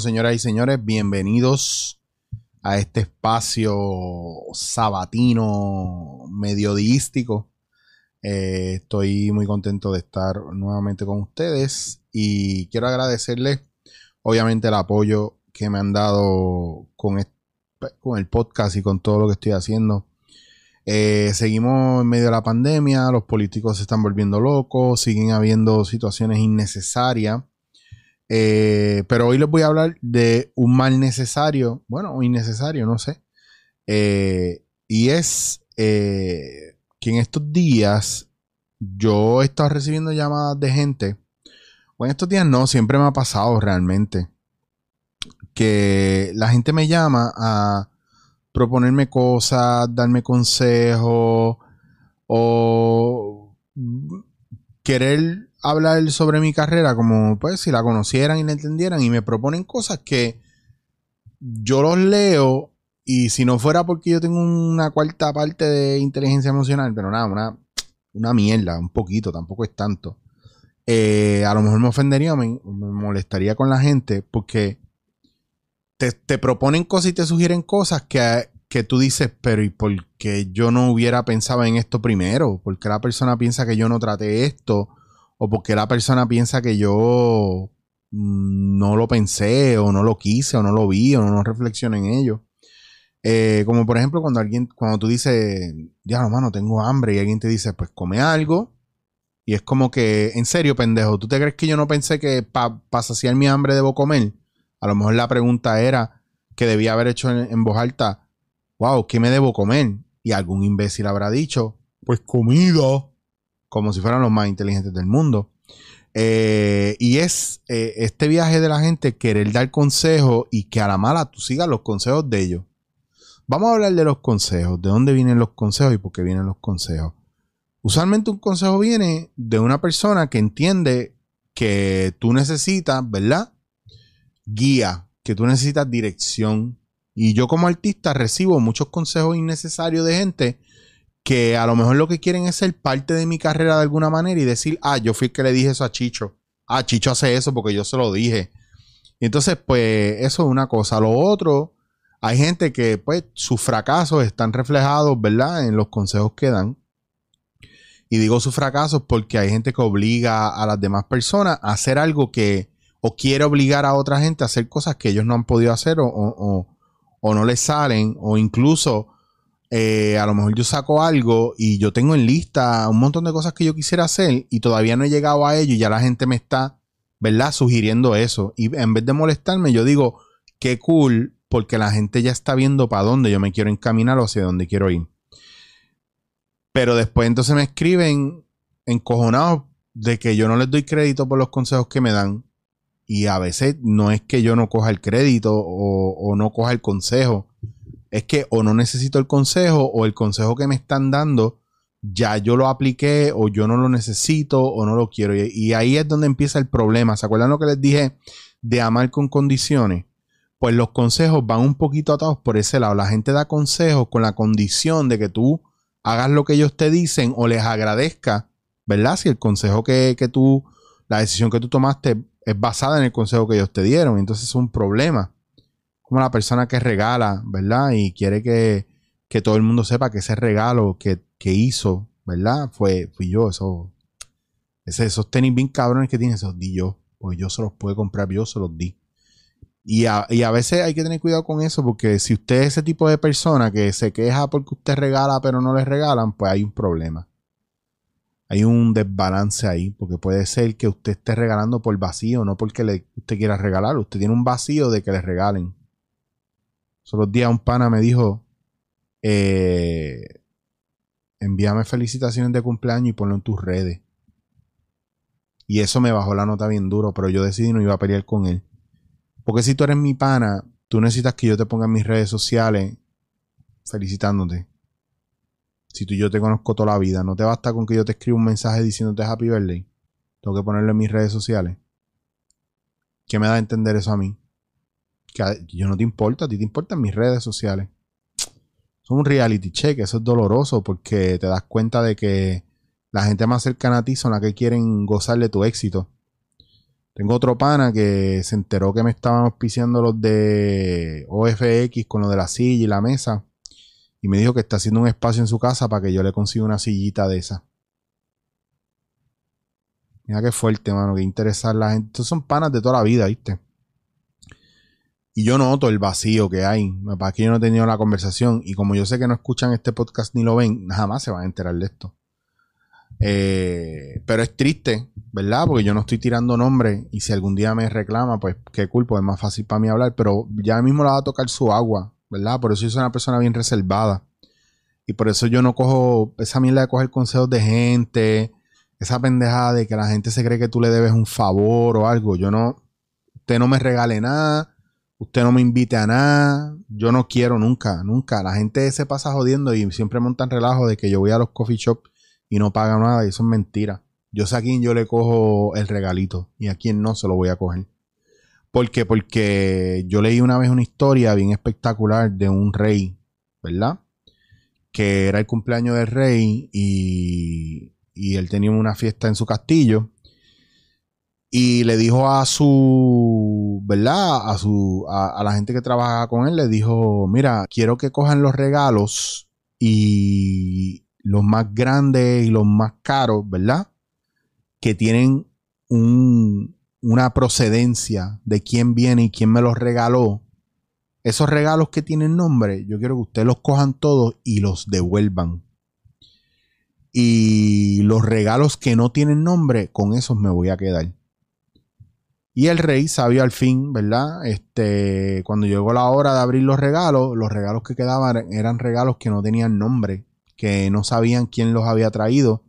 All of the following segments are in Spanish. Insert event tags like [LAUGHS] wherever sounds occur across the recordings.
señoras y señores, bienvenidos a este espacio sabatino mediodístico. Eh, estoy muy contento de estar nuevamente con ustedes y quiero agradecerles, obviamente, el apoyo que me han dado con, con el podcast y con todo lo que estoy haciendo. Eh, seguimos en medio de la pandemia, los políticos se están volviendo locos, siguen habiendo situaciones innecesarias. Eh, pero hoy les voy a hablar de un mal necesario, bueno, o innecesario, no sé. Eh, y es que en estos días yo he estado recibiendo llamadas de gente, o en estos días no, siempre me ha pasado realmente, que la gente me llama a proponerme cosas, darme consejos o querer hablar sobre mi carrera como pues si la conocieran y la entendieran y me proponen cosas que yo los leo y si no fuera porque yo tengo una cuarta parte de inteligencia emocional, pero nada, una, una mierda, un poquito, tampoco es tanto. Eh, a lo mejor me ofendería, me, me molestaría con la gente porque te, proponen cosas y te sugieren cosas que, que tú dices, pero ¿y por qué yo no hubiera pensado en esto primero? ¿Por qué la persona piensa que yo no traté esto? ¿O por qué la persona piensa que yo mm, no lo pensé o no lo quise o no lo vi o no, reflexioné en ello? Eh, como por ejemplo cuando alguien, cuando tú dices, ya hermano, tengo hambre y alguien te dice, pues come algo. Y es como que, en serio, pendejo, ¿tú te crees que yo no pensé que para saciar mi hambre debo comer? A lo mejor la pregunta era que debía haber hecho en, voz alta, wow, ¿qué me debo comer? Y algún imbécil habrá dicho, pues comida, como si fueran los más inteligentes del mundo. Eh, y es eh, este viaje de la gente querer dar consejos y que a la mala tú sigas los consejos de ellos. Vamos a hablar de los consejos, de dónde vienen los consejos y por qué vienen los consejos. Usualmente un consejo viene de una persona que entiende que tú necesitas, ¿verdad? guía, que tú necesitas dirección. Y yo como artista recibo muchos consejos innecesarios de gente que a lo mejor lo que quieren es ser parte de mi carrera de alguna manera y decir, ah, yo fui el que le dije eso a Chicho. Ah, Chicho hace eso porque yo se lo dije. Y entonces, pues, eso es una cosa. Lo otro, hay gente que, pues, sus fracasos están reflejados, ¿verdad? En los consejos que dan. Y digo sus fracasos porque hay gente que obliga a las demás personas a hacer algo que o quiere obligar a otra gente a hacer cosas que ellos no han podido hacer o, no les salen, o incluso eh, a lo mejor yo saco algo y yo tengo en lista un montón de cosas que yo quisiera hacer y todavía no he llegado a ello y ya la gente me está, ¿verdad?, sugiriendo eso. Y en vez de molestarme, yo digo, qué cool, porque la gente ya está viendo para dónde yo me quiero encaminar o hacia dónde quiero ir. Pero después entonces me escriben encojonados de que yo no les doy crédito por los consejos que me dan y a veces no es que yo no coja el crédito o, no coja el consejo. Es que o no necesito el consejo o el consejo que me están dando ya yo lo apliqué o yo no lo necesito o no lo quiero. Y, ahí es donde empieza el problema. ¿Se acuerdan lo que les dije de amar con condiciones? Pues los consejos van un poquito atados por ese lado. La gente da consejos con la condición de que tú hagas lo que ellos te dicen o les agradezca, ¿verdad? Si el consejo que, que tú, la decisión que tú tomaste es basada en el consejo que ellos te dieron. Entonces es un problema. Como la persona que regala, ¿verdad? Y quiere que, todo el mundo sepa que ese regalo que, hizo, ¿verdad? Fue, fui yo. Eso, esos tenis bien cabrones que tiene, esos di yo. Pues yo se los puedo comprar, yo se los di. Y a, y a, veces hay que tener cuidado con eso, porque si usted es ese tipo de persona que se queja porque usted regala pero no le regalan, pues hay un problema hay un desbalance ahí, porque puede ser que usted esté regalando por vacío, no porque le, usted quiera regalar. Usted tiene un vacío de que le regalen. Solo días un pana me dijo, eh, envíame felicitaciones de cumpleaños y ponlo en tus redes. Y eso me bajó la nota bien duro, pero yo decidí no iba a pelear con él. Porque si tú eres mi pana, tú necesitas que yo te ponga en mis redes sociales felicitándote. Si tú y yo te conozco toda la vida, no te basta con que yo te escriba un mensaje diciéndote happy birthday. Tengo que ponerlo en mis redes sociales. ¿Qué me da a entender eso a mí? Que yo no te importa, a ti te importan mis redes sociales. Es un reality check, eso es doloroso porque te das cuenta de que la gente más cercana a ti son las que quieren gozar de tu éxito. Tengo otro pana que se enteró que me estaban auspiciando los de OFX con lo de la silla y la mesa. Y me dijo que está haciendo un espacio en su casa para que yo le consiga una sillita de esa. Mira qué fuerte, mano, que interesar la gente. Estos son panas de toda la vida, ¿viste? Y yo noto el vacío que hay. Para que yo no he tenido la conversación. Y como yo sé que no escuchan este podcast ni lo ven, jamás se van a enterar de esto. Eh, pero es triste, ¿verdad? Porque yo no estoy tirando nombres. Y si algún día me reclama, pues qué culpa, es más fácil para mí hablar. Pero ya mismo la va a tocar su agua, ¿verdad? Por eso yo soy una persona bien reservada. Y por eso yo no cojo esa mierda de coger consejos de gente esa pendejada de que la gente se cree que tú le debes un favor o algo. Yo no, usted no me regale nada, usted no me invite a nada, yo no quiero nunca, nunca. La gente se pasa jodiendo y siempre montan relajo de que yo voy a los coffee shops y no paga nada y eso es mentira. Yo sé a quién yo le cojo el regalito y a quién no se lo voy a coger. ¿Por qué? Porque yo leí una vez una historia bien espectacular de un rey, ¿verdad? Que era el cumpleaños del rey y y él tenía una fiesta en su castillo y le dijo a su, ¿verdad? A su, a, la gente que trabaja con él, le dijo, mira, quiero que cojan los regalos y los más grandes y los más caros, ¿verdad? Que tienen una procedencia de quién viene y quién me los regaló. Esos regalos que tienen nombre, yo quiero que ustedes los cojan todos y los devuelvan. Y los regalos que no tienen nombre, con esos me voy a quedar. Y el rey sabio al fin, ¿verdad? Este, cuando llegó la hora de abrir los regalos, los regalos que quedaban eran regalos que no tenían nombre, que no sabían quién los había traído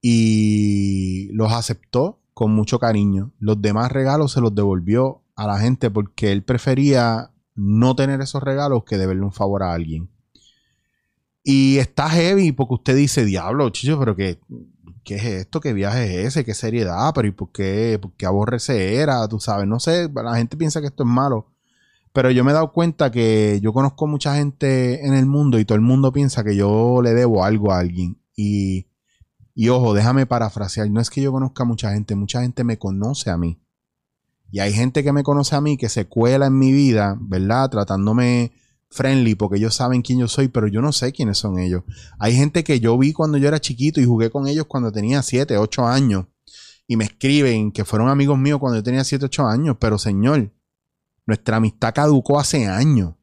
y los aceptó con mucho cariño. Los demás regalos se los devolvió a la gente porque él prefería no tener esos regalos que deberle un favor a alguien. Y está heavy porque usted dice, diablo, chicho, pero ¿qué, qué es esto? ¿Qué viaje es ese? ¿Qué seriedad? ¿Pero y por qué, por qué aborrece era? Tú sabes, no sé, la gente piensa que esto es malo. Pero yo me he dado cuenta que yo conozco mucha gente en el mundo y todo el mundo piensa que yo le debo algo a alguien. Y, y ojo, déjame parafrasear, no es que yo conozca a mucha gente, mucha gente me conoce a mí. Y hay gente que me conoce a mí que se cuela en mi vida, ¿verdad? Tratándome friendly porque ellos saben quién yo soy, pero yo no sé quiénes son ellos. Hay gente que yo vi cuando yo era chiquito y jugué con ellos cuando tenía 7, 8 años y me escriben que fueron amigos míos cuando yo tenía 7, 8 años, pero señor, nuestra amistad caducó hace años.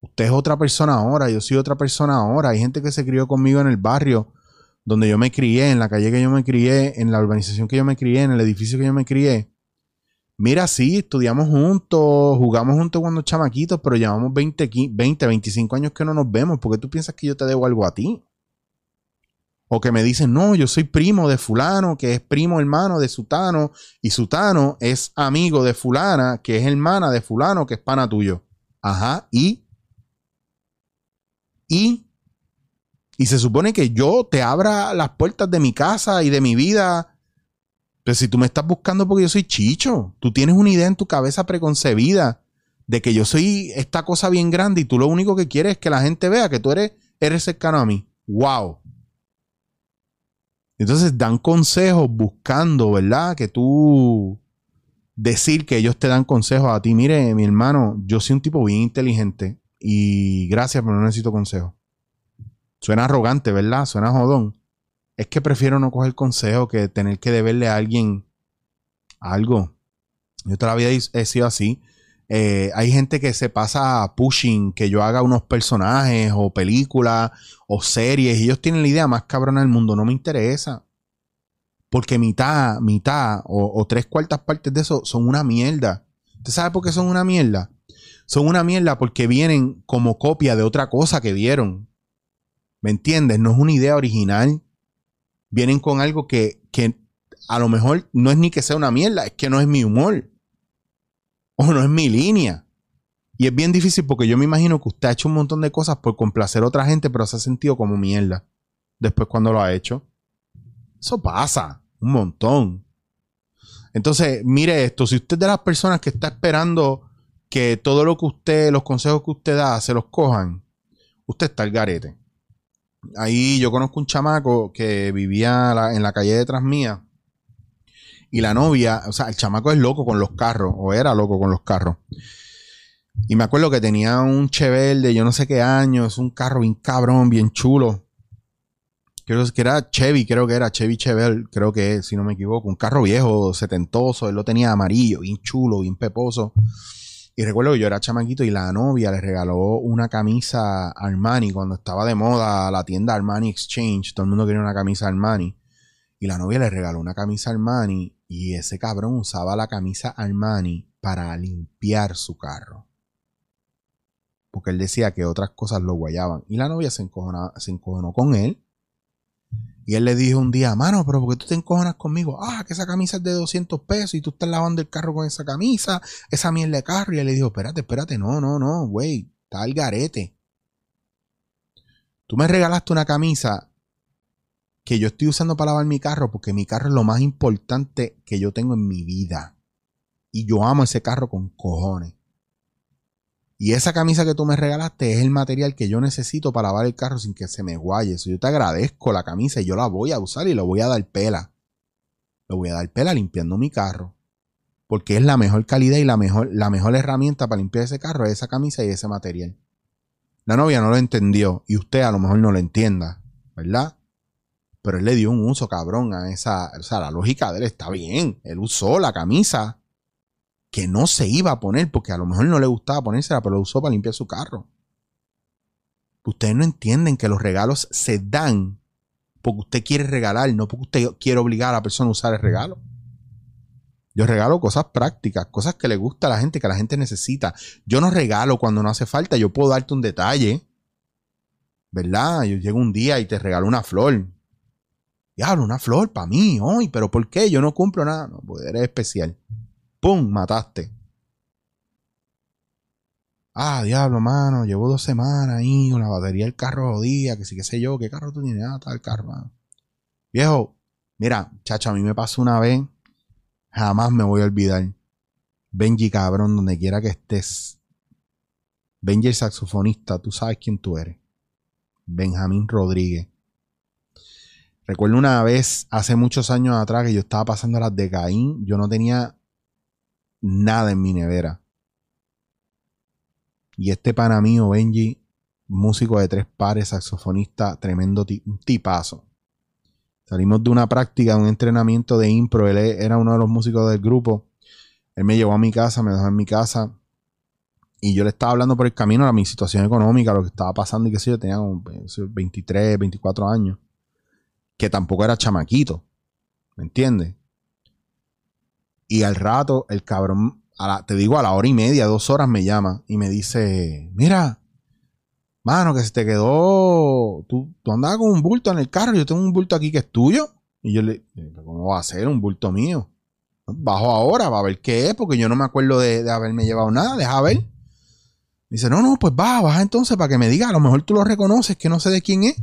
Usted es otra persona ahora, yo soy otra persona ahora. Hay gente que se crió conmigo en el barrio donde yo me crié, en la calle que yo me crié, en la urbanización que yo me crié, en el edificio que yo me crié Mira, sí, estudiamos juntos, jugamos juntos cuando chamaquitos, pero llevamos 20, 20, 25 años que no nos vemos. ¿Por qué tú piensas que yo te debo algo a ti? O que me dicen, no, yo soy primo de fulano, que es primo hermano de Sutano, y Sutano es amigo de fulana, que es hermana de fulano, que es pana tuyo. Ajá, y... Y... Y se supone que yo te abra las puertas de mi casa y de mi vida pero si tú me estás buscando porque yo soy chicho, tú tienes una idea en tu cabeza preconcebida de que yo soy esta cosa bien grande y tú lo único que quieres es que la gente vea que tú eres, eres cercano a mí. ¡Wow! Entonces dan consejos buscando, ¿verdad? Que tú decir que ellos te dan consejos a ti. Mire, mi hermano, yo soy un tipo bien inteligente y gracias, pero no necesito consejos. Suena arrogante, ¿verdad? Suena jodón es que prefiero no coger consejo que tener que deberle a alguien algo. Yo toda la vida he sido así. Eh, hay gente que se pasa pushing que yo haga unos personajes o películas o series y ellos tienen la idea más cabrona del mundo. No me interesa. Porque mitad, mitad o, tres cuartas partes de eso son una mierda. ¿Usted sabe por qué son una mierda? Son una mierda porque vienen como copia de otra cosa que vieron. ¿Me entiendes? No es una idea original vienen con algo que, a lo mejor no es ni que sea una mierda, es que no es mi humor. O no es mi línea. Y es bien difícil porque yo me imagino que usted ha hecho un montón de cosas por complacer a otra gente, pero se ha sentido como mierda. Después cuando lo ha hecho. Eso pasa. Un montón. Entonces, mire esto. Si usted es de las personas que está esperando que todo lo que usted, los consejos que usted da, se los cojan, usted está al garete ahí yo conozco un chamaco que vivía en la calle detrás mía. Y la novia, o sea, el chamaco es loco con los carros, o era loco con los carros. Y me acuerdo que tenía un Chevelle de yo no sé qué año, es un carro bien cabrón, bien chulo. Creo que era Chevy, creo que era Chevy Chevelle, creo que si no me equivoco. Un carro viejo, setentoso, él lo tenía amarillo, bien chulo, bien peposo. Y recuerdo que yo era chamaquito y la novia le regaló una camisa Armani cuando estaba de moda la tienda Armani Exchange. Todo el mundo quería una camisa Armani. Y la novia le regaló una camisa Armani y ese cabrón usaba la camisa Armani para limpiar su carro. Porque él decía que otras cosas lo guayaban. Y la novia se se encojonó con él y él le dijo un día, mano, pero ¿por qué tú te encojonas conmigo? Ah, que esa camisa es de 200 pesos y tú estás lavando el carro con esa camisa, esa mierda de carro. Y él le dijo, espérate, espérate, no, no, no, güey, está el garete. Tú me regalaste una camisa que yo estoy usando para lavar mi carro porque mi carro es lo más importante que yo tengo en mi vida. Y yo amo ese carro con cojones. Y esa camisa que tú me regalaste es el material que yo necesito para lavar el carro sin que se me guaye. yo te agradezco la camisa y yo la voy a usar y lo voy a dar pela. Lo voy a dar pela limpiando mi carro. Porque es la mejor calidad y la mejor, la mejor herramienta para limpiar ese carro es esa camisa y ese material. La novia no lo entendió y usted a lo mejor no lo entienda, ¿verdad? Pero él le dio un uso cabrón a esa, o sea, la lógica de él está bien. Él usó la camisa que no se iba a poner porque a lo mejor no le gustaba ponérsela, pero lo usó para limpiar su carro. Ustedes no entienden que los regalos se dan porque usted quiere regalar, no porque usted quiere obligar a la persona a usar el regalo. Yo regalo cosas prácticas, cosas que le gusta a la gente, que la gente necesita. Yo no regalo cuando no hace falta, yo puedo darte un detalle. ¿Verdad? Yo llego un día y te regalo una flor. Diablo, una flor para mí, hoy, pero ¿por qué? Yo no cumplo nada. No, pues eres especial. ¡Pum! Mataste. Ah, diablo, mano, llevo dos semanas ahí con la batería del carro jodida, que sí, que sé yo, ¿qué carro tú tienes? Ah, el carro, mano. Viejo, mira, chacho, a mí me pasó una vez, jamás me voy a olvidar. Benji, cabrón, donde quiera que estés. Benji, el saxofonista, tú sabes quién tú eres. Benjamín Rodríguez. Recuerdo una vez, hace muchos años atrás, que yo estaba pasando las de Caín. Yo no tenía nada en mi nevera. Y este pana mío, Benji, músico de tres pares, saxofonista, tremendo tipazo. Salimos de una práctica, de un entrenamiento de impro. Él era uno de los músicos del grupo. Él me llevó a mi casa, me dejó en mi casa. Y yo le estaba hablando por el camino a mi situación económica, lo que estaba pasando y qué sé yo. Tenía como 23, 24 años. Que tampoco era chamaquito. ¿Me entiendes? Y al rato, el cabrón, te digo, a la hora y media, dos horas me llama y me dice, mira, mano, que se te quedó, tú, tú andabas con un bulto en el carro, yo tengo un bulto aquí que es tuyo. Y yo le, ¿cómo va a ser un bulto mío? Bajo ahora, va a ver qué es, porque yo no me acuerdo de, haberme llevado nada, deja ver. Dice, no, no, pues baja, baja entonces para que me diga, a lo mejor tú lo reconoces, que no sé de quién es.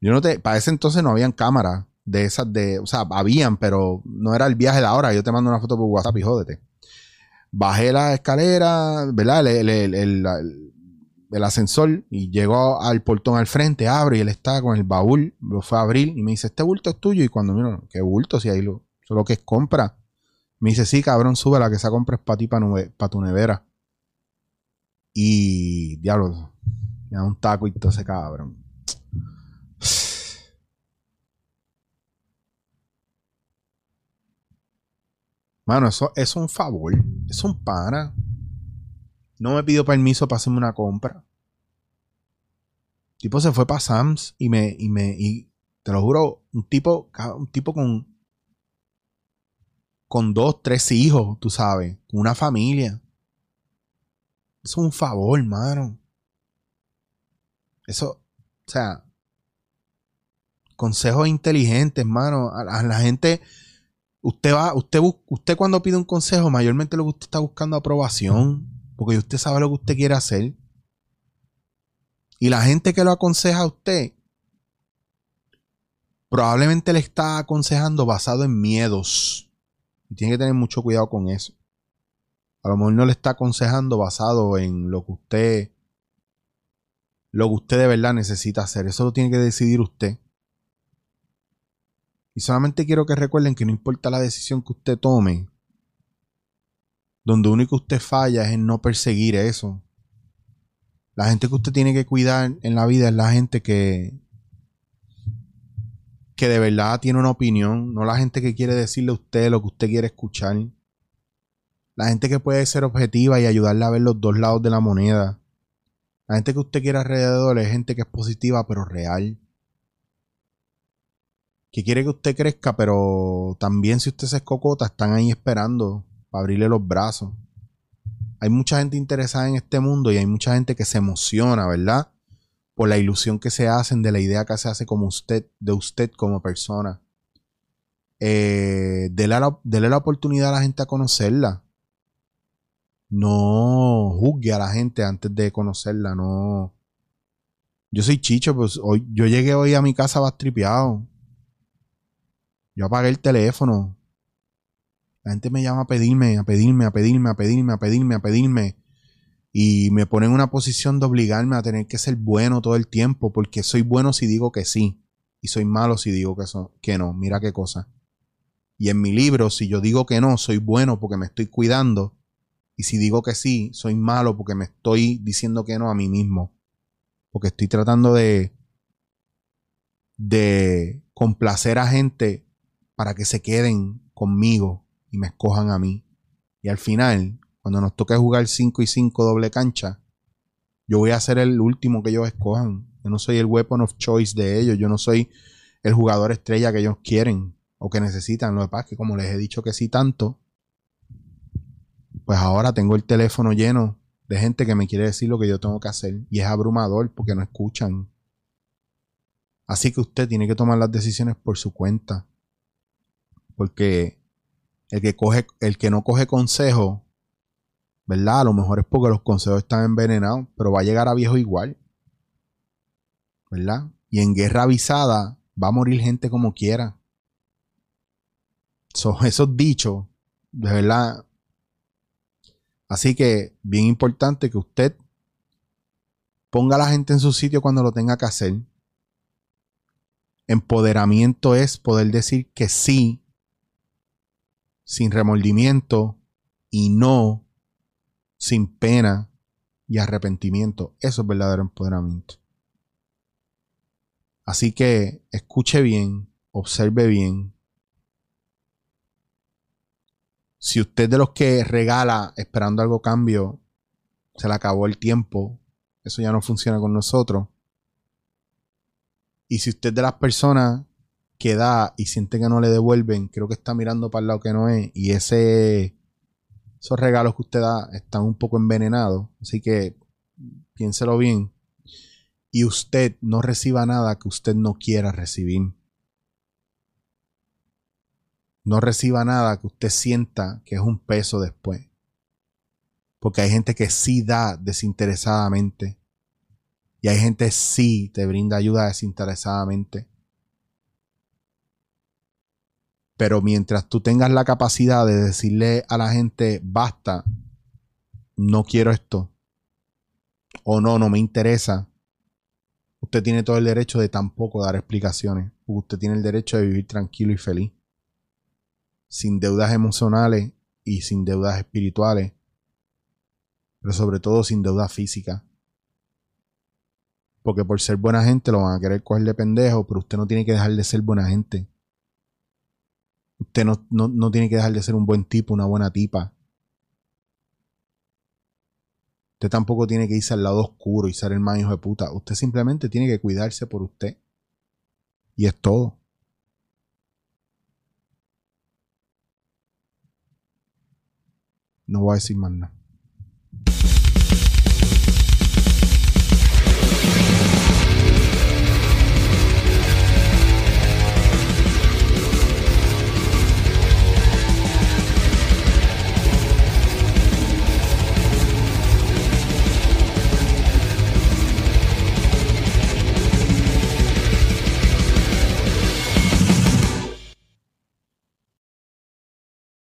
Yo no te, para ese entonces no habían cámaras de esas de, o sea, habían, pero no era el viaje de la hora. Yo te mando una foto por WhatsApp y jódete. Bajé la escalera, ¿verdad? El, el, ascensor y llegó al portón al frente, abre y él estaba con el baúl, lo fue a abrir y me dice, este bulto es tuyo. Y cuando miro, ¿qué bulto? Si ahí lo, que es compra. Me dice, sí, cabrón, sube la que esa compra es para ti, para tu nevera. Y, diablo, me da un taco y todo ese cabrón. Mano, eso, es un favor. Es un pana. No me pidió permiso para hacerme una compra. Tipo se fue para Sam's y me, y me, y te lo juro, un tipo, un tipo con, con dos, tres hijos, tú sabes, con una familia. Es un favor, mano. Eso, o sea, consejos inteligentes, mano. a la gente, Usted va, usted, usted cuando pide un consejo, mayormente lo que usted está buscando aprobación, porque usted sabe lo que usted quiere hacer. Y la gente que lo aconseja a usted, probablemente le está aconsejando basado en miedos. Y tiene que tener mucho cuidado con eso. A lo mejor no le está aconsejando basado en lo que usted, lo que usted de verdad necesita hacer. Eso lo tiene que decidir usted. Y solamente quiero que recuerden que no importa la decisión que usted tome, donde único usted falla es en no perseguir eso. La gente que usted tiene que cuidar en la vida es la gente que, que de verdad tiene una opinión, no la gente que quiere decirle a usted lo que usted quiere escuchar. La gente que puede ser objetiva y ayudarle a ver los dos lados de la moneda. La gente que usted quiere alrededor es gente que es positiva pero real. Que quiere que usted crezca, pero también si usted se escocota, están ahí esperando para abrirle los brazos. Hay mucha gente interesada en este mundo y hay mucha gente que se emociona, ¿verdad? Por la ilusión que se hacen de la idea que se hace como usted, de usted como persona. Eh, dele, la, dele la oportunidad a la gente a conocerla no juzgue a la gente antes de conocerla, no. Yo soy Chicho, pues hoy, yo llegué hoy a mi casa bastripeado. Yo apagué el teléfono. La gente me llama a pedirme, a pedirme, a pedirme, a pedirme, a pedirme, a pedirme. Y me pone en una posición de obligarme a tener que ser bueno todo el tiempo, porque soy bueno si digo que sí. Y soy malo si digo que, que no. Mira qué cosa. Y en mi libro, si yo digo que no, soy bueno porque me estoy cuidando y si digo que sí, soy malo porque me estoy diciendo que no a mí mismo. Porque estoy tratando de, de complacer a gente para que se queden conmigo y me escojan a mí. Y al final, cuando nos toque jugar 5 y 5 doble cancha, yo voy a ser el último que ellos escojan. Yo no soy el weapon of choice de ellos. Yo no soy el jugador estrella que ellos quieren o que necesitan. Lo que pasa es que como les he dicho que sí tanto, pues ahora tengo el teléfono lleno de gente que me quiere decir lo que yo tengo que hacer y es abrumador porque no escuchan. Así que usted tiene que tomar las decisiones por su cuenta. Porque el que coge, el que no coge consejo, ¿verdad? A lo mejor es porque los consejos están envenenados, pero va a llegar a viejo igual. ¿Verdad? Y en guerra avisada va a morir gente como quiera. Son [LAUGHS] esos dichos, de verdad, Así que, bien importante que usted ponga a la gente en su sitio cuando lo tenga que hacer. Empoderamiento es poder decir que sí, sin remordimiento y no sin pena y arrepentimiento. Eso es verdadero empoderamiento. Así que escuche bien, observe bien, Si usted de los que regala esperando algo cambio, se le acabó el tiempo, eso ya no funciona con nosotros. Y si usted de las personas que da y siente que no le devuelven, creo que está mirando para el lado que no es, y ese, esos regalos que usted da están un poco envenenados, así que piénselo bien. Y usted no reciba nada que usted no quiera recibir no reciba nada que usted sienta que es un peso después. Porque hay gente que sí da desinteresadamente. Y hay gente que sí te brinda ayuda desinteresadamente. Pero mientras tú tengas la capacidad de decirle a la gente, basta, no quiero esto. O no, no me interesa. Usted tiene todo el derecho de tampoco dar explicaciones. Usted tiene el derecho de vivir tranquilo y feliz sin deudas emocionales y sin deudas espirituales, pero sobre todo sin deudas físicas. Porque por ser buena gente lo van a querer coger de pendejo, pero usted no tiene que dejar de ser buena gente. Usted no, no tiene que dejar de ser un buen tipo, una buena tipa. Usted tampoco tiene que irse al lado oscuro y ser el más hijo de puta. Usted simplemente tiene que cuidarse por usted. Y es todo. No voy a decir más nada.